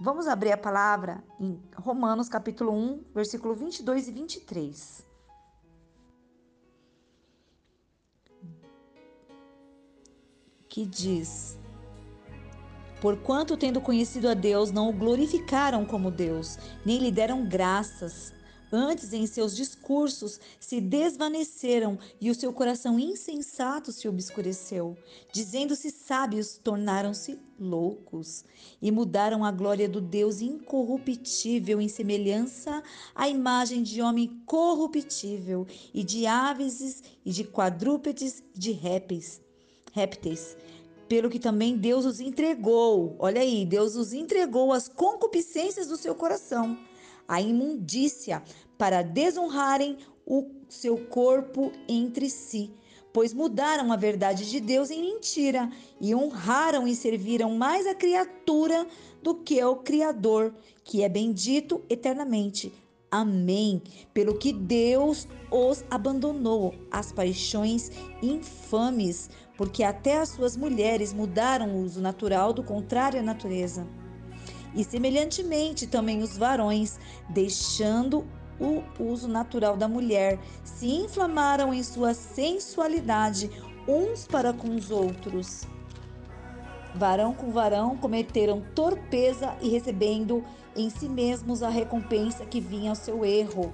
Vamos abrir a palavra em Romanos capítulo 1, versículo 22 e 23. Que diz: Porquanto, tendo conhecido a Deus, não o glorificaram como Deus, nem lhe deram graças, Antes, em seus discursos, se desvaneceram e o seu coração insensato se obscureceu. Dizendo-se sábios, tornaram-se loucos e mudaram a glória do Deus incorruptível em semelhança à imagem de homem corruptível e de aves e de quadrúpedes e de répteis. répteis pelo que também Deus os entregou. Olha aí, Deus os entregou às concupiscências do seu coração a imundícia, para desonrarem o seu corpo entre si, pois mudaram a verdade de Deus em mentira e honraram e serviram mais a criatura do que o Criador, que é bendito eternamente. Amém. Pelo que Deus os abandonou às paixões infames, porque até as suas mulheres mudaram o uso natural do contrário à natureza. E semelhantemente também os varões, deixando o uso natural da mulher, se inflamaram em sua sensualidade uns para com os outros. Varão com varão cometeram torpeza e recebendo em si mesmos a recompensa que vinha ao seu erro.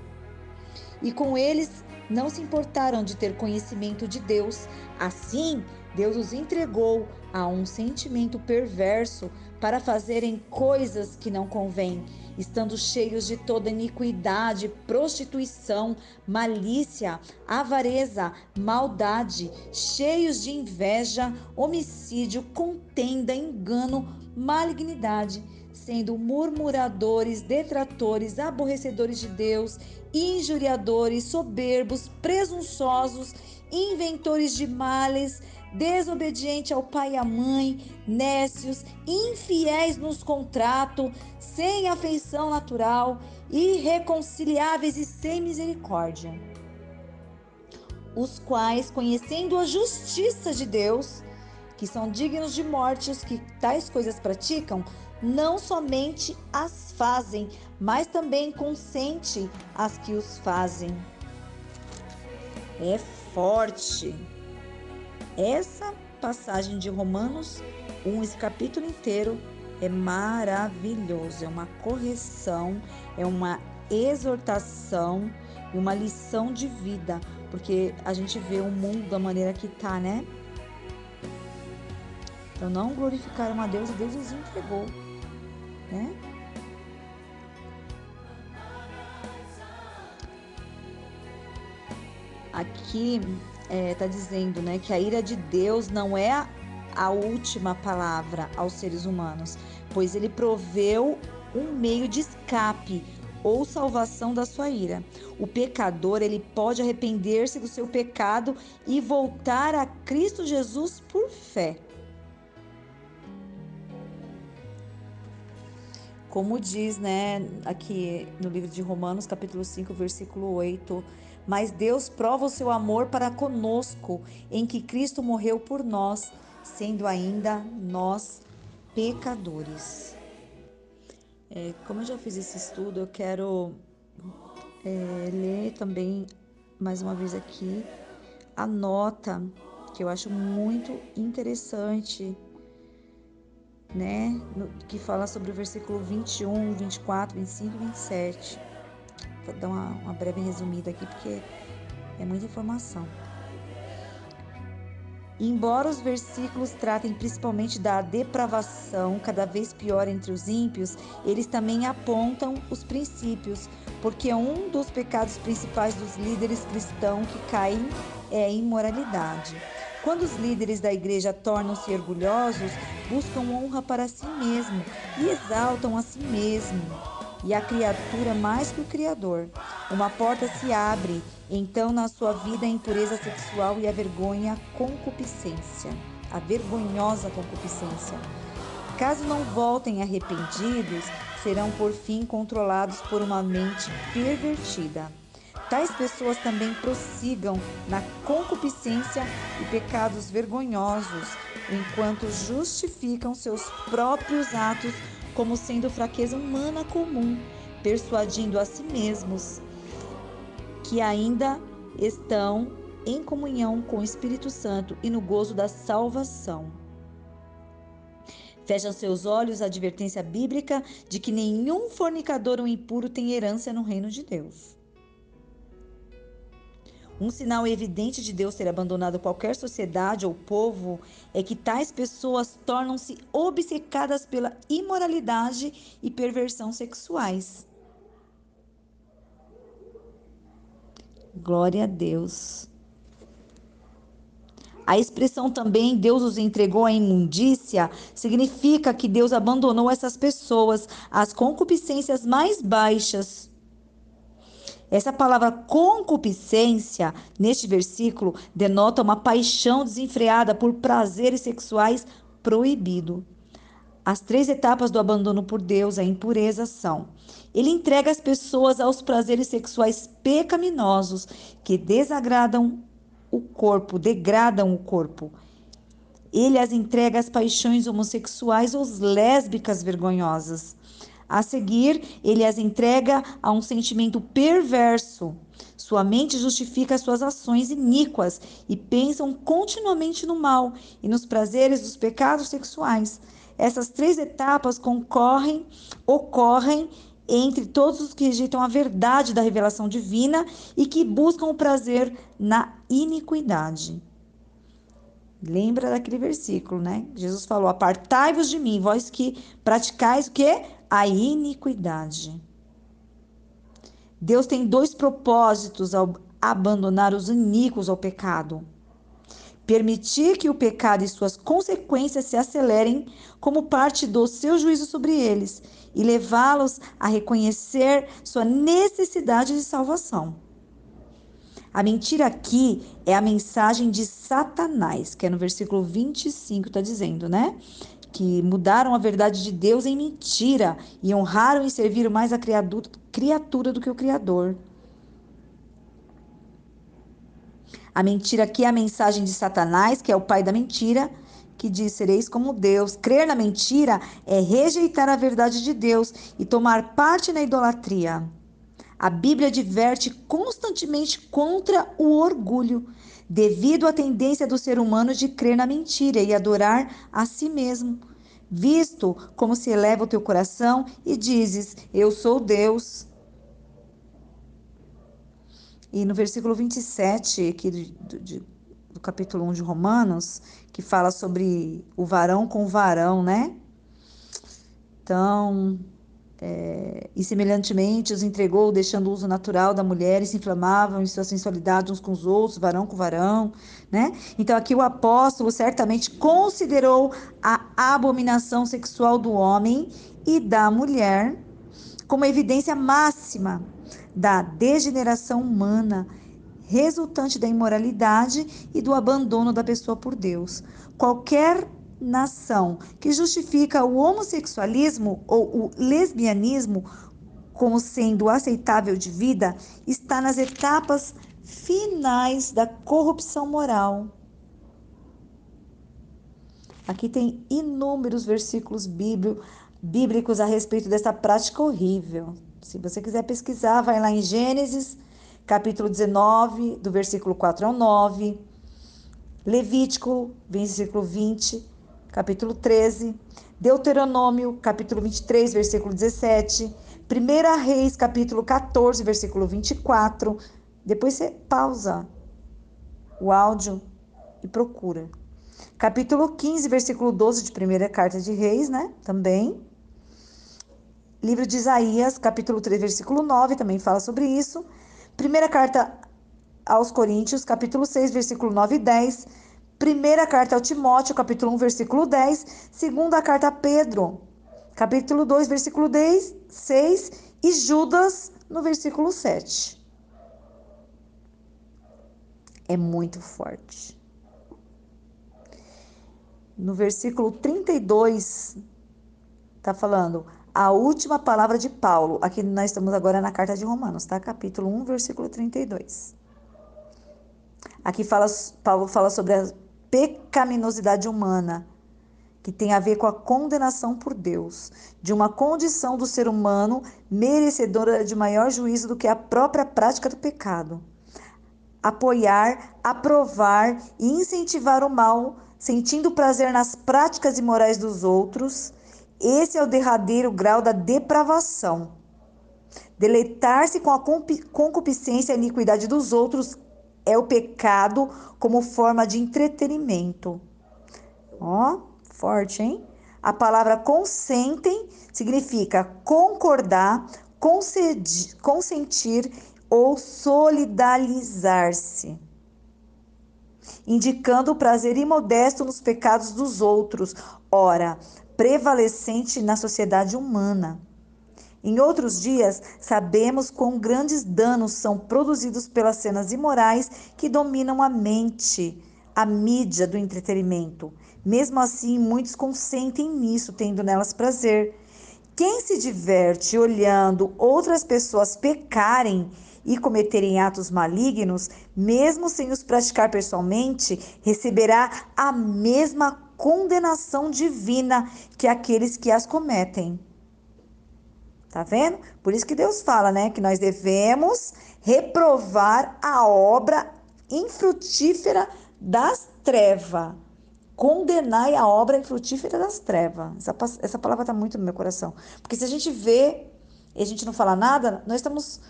E com eles não se importaram de ter conhecimento de Deus. Assim, Deus os entregou a um sentimento perverso para fazerem coisas que não convêm, estando cheios de toda iniquidade, prostituição, malícia, avareza, maldade, cheios de inveja, homicídio, contenda, engano, malignidade, sendo murmuradores, detratores, aborrecedores de Deus, injuriadores, soberbos, presunçosos, inventores de males, desobediente ao pai e à mãe, nécios, infiéis nos contratos, sem afeição natural, irreconciliáveis e sem misericórdia. Os quais, conhecendo a justiça de Deus, que são dignos de morte os que tais coisas praticam, não somente as fazem, mas também consente as que os fazem. É forte. Essa passagem de Romanos 1, esse capítulo inteiro, é maravilhoso. É uma correção, é uma exortação e uma lição de vida, porque a gente vê o mundo da maneira que tá, né? Então não glorificaram a Deus e Deus os entregou, né? Aqui está é, tá dizendo né, que a ira de Deus não é a última palavra aos seres humanos, pois ele proveu um meio de escape ou salvação da sua ira. O pecador, ele pode arrepender-se do seu pecado e voltar a Cristo Jesus por fé. Como diz, né, aqui no livro de Romanos, capítulo 5, versículo 8, mas Deus prova o seu amor para conosco, em que Cristo morreu por nós, sendo ainda nós pecadores. É, como eu já fiz esse estudo, eu quero é, ler também mais uma vez aqui a nota que eu acho muito interessante, né? No, que fala sobre o versículo 21, 24, 25 e 27. Vou dar uma, uma breve resumida aqui porque é muita informação. Embora os versículos tratem principalmente da depravação cada vez pior entre os ímpios, eles também apontam os princípios, porque um dos pecados principais dos líderes cristãos que caem é a imoralidade. Quando os líderes da igreja tornam-se orgulhosos, buscam honra para si mesmo e exaltam a si mesmo e a criatura mais que o Criador. Uma porta se abre, então na sua vida a impureza sexual e a vergonha, a concupiscência, a vergonhosa concupiscência. Caso não voltem arrependidos, serão por fim controlados por uma mente pervertida. Tais pessoas também prossigam na concupiscência e pecados vergonhosos, enquanto justificam seus próprios atos como sendo fraqueza humana comum, persuadindo a si mesmos que ainda estão em comunhão com o Espírito Santo e no gozo da salvação. Fecham seus olhos à advertência bíblica de que nenhum fornicador ou impuro tem herança no reino de Deus. Um sinal evidente de Deus ter abandonado qualquer sociedade ou povo é que tais pessoas tornam-se obcecadas pela imoralidade e perversão sexuais. Glória a Deus. A expressão também Deus os entregou à imundícia significa que Deus abandonou essas pessoas às concupiscências mais baixas essa palavra concupiscência, neste versículo, denota uma paixão desenfreada por prazeres sexuais proibido. As três etapas do abandono por Deus, a impureza, são: ele entrega as pessoas aos prazeres sexuais pecaminosos que desagradam o corpo, degradam o corpo. Ele as entrega às paixões homossexuais ou lésbicas vergonhosas. A seguir, ele as entrega a um sentimento perverso. Sua mente justifica suas ações iníquas e pensam continuamente no mal e nos prazeres dos pecados sexuais. Essas três etapas concorrem, ocorrem entre todos os que rejeitam a verdade da revelação divina e que buscam o prazer na iniquidade. Lembra daquele versículo, né? Jesus falou: Apartai-vos de mim, vós que praticais o quê? A iniquidade. Deus tem dois propósitos ao abandonar os iníquos ao pecado: permitir que o pecado e suas consequências se acelerem como parte do seu juízo sobre eles e levá-los a reconhecer sua necessidade de salvação. A mentira aqui é a mensagem de Satanás, que é no versículo 25, está dizendo, né? Que mudaram a verdade de Deus em mentira e honraram e serviram mais a criatura do que o Criador. A mentira aqui é a mensagem de Satanás, que é o pai da mentira, que diz: sereis como Deus. Crer na mentira é rejeitar a verdade de Deus e tomar parte na idolatria. A Bíblia adverte constantemente contra o orgulho, devido à tendência do ser humano de crer na mentira e adorar a si mesmo, visto como se eleva o teu coração e dizes: Eu sou Deus. E no versículo 27 aqui do, do, do capítulo 1 de Romanos, que fala sobre o varão com o varão, né? Então, é, e semelhantemente os entregou, deixando o uso natural da mulher, e se inflamavam em sua sensualidade uns com os outros, varão com varão, né? Então aqui o apóstolo certamente considerou a abominação sexual do homem e da mulher como evidência máxima da degeneração humana resultante da imoralidade e do abandono da pessoa por Deus. Qualquer nação que justifica o homossexualismo ou o lesbianismo como sendo aceitável de vida está nas etapas finais da corrupção moral. Aqui tem inúmeros versículos bíblicos a respeito dessa prática horrível. Se você quiser pesquisar, vai lá em Gênesis, capítulo 19, do versículo 4 ao 9, Levítico, versículo 20, capítulo 13, Deuteronômio, capítulo 23, versículo 17, 1 Reis, capítulo 14, versículo 24. Depois você pausa o áudio e procura. Capítulo 15, versículo 12 de 1 Carta de Reis, né? Também. Livro de Isaías, capítulo 3, versículo 9, também fala sobre isso. Primeira carta aos Coríntios, capítulo 6, versículo 9 e 10. Primeira carta ao Timóteo, capítulo 1, versículo 10. Segunda carta a Pedro, capítulo 2, versículo 10, 6. E Judas, no versículo 7. É muito forte. No versículo 32, está falando a última palavra de Paulo. Aqui nós estamos agora na carta de Romanos, tá? Capítulo 1, versículo 32. Aqui fala, Paulo fala sobre a pecaminosidade humana que tem a ver com a condenação por Deus, de uma condição do ser humano merecedora de maior juízo do que a própria prática do pecado. Apoiar, aprovar e incentivar o mal, sentindo prazer nas práticas imorais dos outros, esse é o derradeiro grau da depravação. Deleitar-se com a concupiscência e iniquidade dos outros é o pecado como forma de entretenimento. Ó, forte, hein? A palavra consentem significa concordar, consentir ou solidarizar-se, indicando o prazer imodesto nos pecados dos outros, ora, prevalecente na sociedade humana. Em outros dias, sabemos quão grandes danos são produzidos pelas cenas imorais que dominam a mente, a mídia do entretenimento. Mesmo assim, muitos consentem nisso, tendo nelas prazer. Quem se diverte olhando outras pessoas pecarem e cometerem atos malignos, mesmo sem os praticar pessoalmente, receberá a mesma condenação divina que aqueles que as cometem. Tá vendo? Por isso que Deus fala, né, que nós devemos reprovar a obra infrutífera das trevas. Condenai a obra infrutífera das trevas. Essa, essa palavra está muito no meu coração. Porque se a gente vê e a gente não fala nada, nós estamos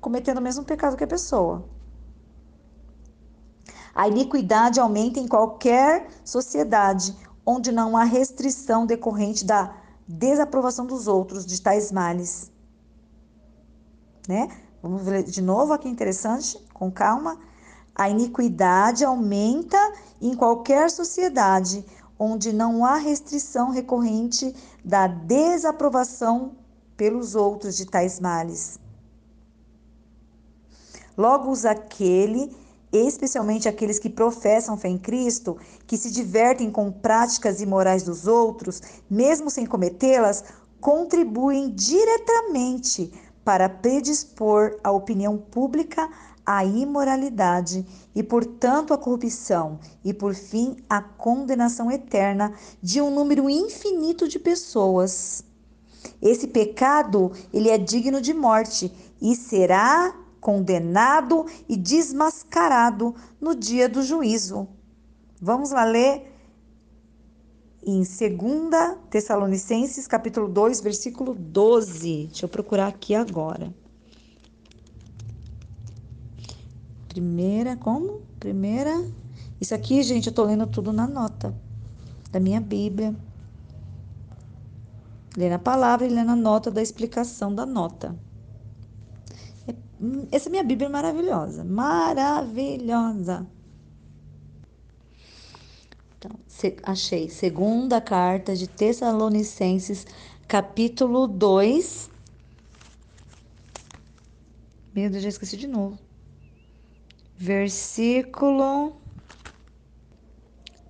cometendo o mesmo pecado que a pessoa. A iniquidade aumenta em qualquer sociedade onde não há restrição decorrente da desaprovação dos outros de tais males. Né? Vamos ver de novo aqui interessante, com calma. A iniquidade aumenta em qualquer sociedade onde não há restrição recorrente da desaprovação pelos outros de tais males. Logo, os aquele especialmente aqueles que professam fé em Cristo, que se divertem com práticas imorais dos outros, mesmo sem cometê-las, contribuem diretamente para predispor a opinião pública à imoralidade e, portanto, à corrupção e, por fim, à condenação eterna de um número infinito de pessoas. Esse pecado, ele é digno de morte e será condenado e desmascarado no dia do juízo. Vamos lá ler em 2 Tessalonicenses, capítulo 2, versículo 12. Deixa eu procurar aqui agora. Primeira, como? Primeira. Isso aqui, gente, eu tô lendo tudo na nota da minha Bíblia. Lendo a palavra e lendo a nota da explicação da nota. Essa minha Bíblia é maravilhosa, maravilhosa. Então, achei. Segunda carta de Tessalonicenses, capítulo 2. Meu Deus, já esqueci de novo. Versículo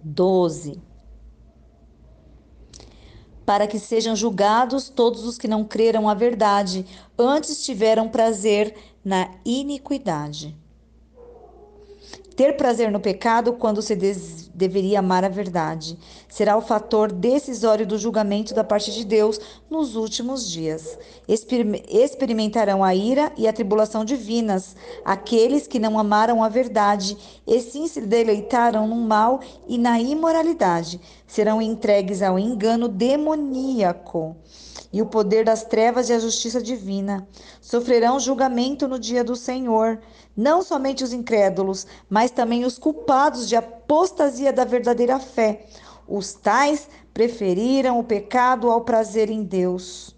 12 para que sejam julgados todos os que não creram a verdade, antes tiveram prazer na iniquidade. Ter prazer no pecado quando se deveria amar a verdade será o fator decisório do julgamento da parte de Deus nos últimos dias. Exper experimentarão a ira e a tribulação divinas aqueles que não amaram a verdade e sim se deleitaram no mal e na imoralidade. Serão entregues ao engano demoníaco e o poder das trevas e a justiça divina. Sofrerão julgamento no dia do Senhor, não somente os incrédulos, mas também os culpados de apostasia da verdadeira fé. Os tais preferiram o pecado ao prazer em Deus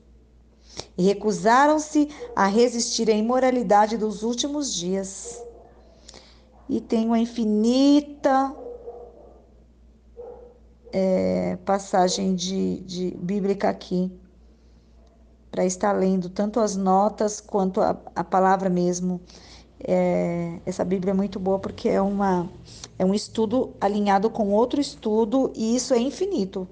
e recusaram-se a resistir à imoralidade dos últimos dias. E tem uma infinita é, passagem de, de bíblica aqui para estar lendo tanto as notas quanto a, a palavra mesmo. É, essa Bíblia é muito boa porque é, uma, é um estudo alinhado com outro estudo e isso é infinito.